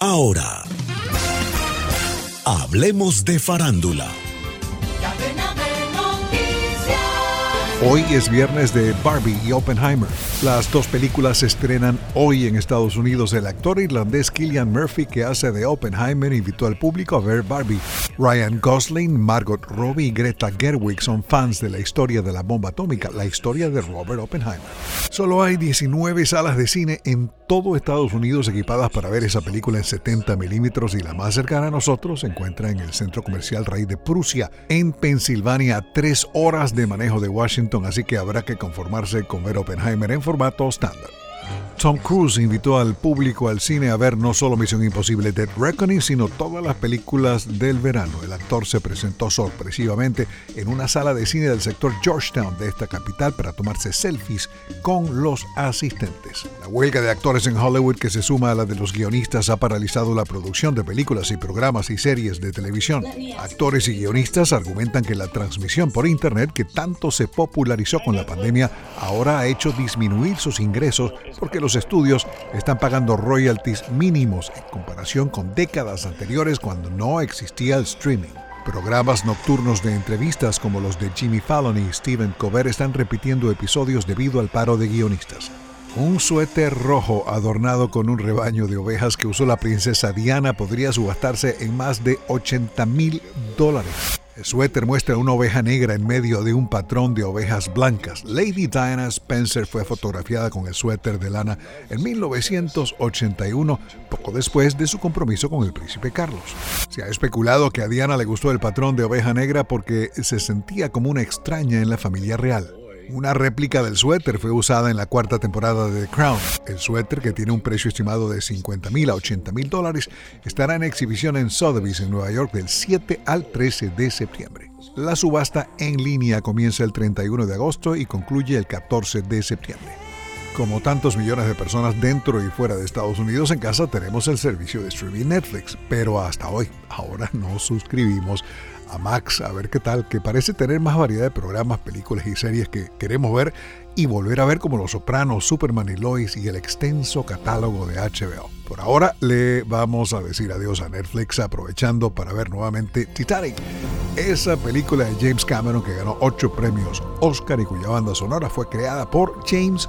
Ahora, hablemos de farándula. Hoy es viernes de Barbie y Oppenheimer. Las dos películas se estrenan hoy en Estados Unidos. El actor irlandés Killian Murphy, que hace de Oppenheimer, invitó al público a ver Barbie. Ryan Gosling, Margot Robbie y Greta Gerwig son fans de la historia de la bomba atómica, la historia de Robert Oppenheimer. Solo hay 19 salas de cine en todo Estados Unidos equipadas para ver esa película en 70 milímetros y la más cercana a nosotros se encuentra en el Centro Comercial Rey de Prusia, en Pensilvania, a tres horas de manejo de Washington, así que habrá que conformarse con ver Oppenheimer en formato estándar. Tom Cruise invitó al público al cine a ver no solo Misión Imposible Dead Reckoning, sino todas las películas del verano. El actor se presentó sorpresivamente en una sala de cine del sector Georgetown de esta capital para tomarse selfies con los asistentes. La huelga de actores en Hollywood que se suma a la de los guionistas ha paralizado la producción de películas y programas y series de televisión. Actores y guionistas argumentan que la transmisión por Internet que tanto se popularizó con la pandemia ahora ha hecho disminuir sus ingresos porque los estudios están pagando royalties mínimos en comparación con décadas anteriores cuando no existía el streaming. Programas nocturnos de entrevistas como los de Jimmy Fallon y Stephen Colbert están repitiendo episodios debido al paro de guionistas. Un suéter rojo adornado con un rebaño de ovejas que usó la princesa Diana podría subastarse en más de 80 mil dólares. El suéter muestra una oveja negra en medio de un patrón de ovejas blancas. Lady Diana Spencer fue fotografiada con el suéter de lana en 1981, poco después de su compromiso con el príncipe Carlos. Se ha especulado que a Diana le gustó el patrón de oveja negra porque se sentía como una extraña en la familia real. Una réplica del suéter fue usada en la cuarta temporada de The Crown. El suéter, que tiene un precio estimado de 50 mil a 80 mil dólares, estará en exhibición en Sotheby's en Nueva York del 7 al 13 de septiembre. La subasta en línea comienza el 31 de agosto y concluye el 14 de septiembre. Como tantos millones de personas dentro y fuera de Estados Unidos, en casa tenemos el servicio de streaming Netflix, pero hasta hoy, ahora nos suscribimos a Max a ver qué tal, que parece tener más variedad de programas, películas y series que queremos ver y volver a ver como Los Sopranos, Superman y Lois y el extenso catálogo de HBO. Por ahora le vamos a decir adiós a Netflix aprovechando para ver nuevamente Titanic, esa película de James Cameron que ganó 8 premios Oscar y cuya banda sonora fue creada por James